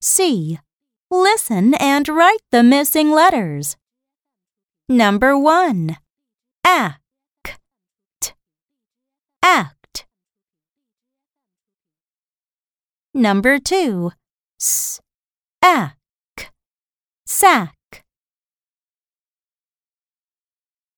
C. Listen and write the missing letters. Number 1. Act. Act. Number 2. S. Ack. Sack.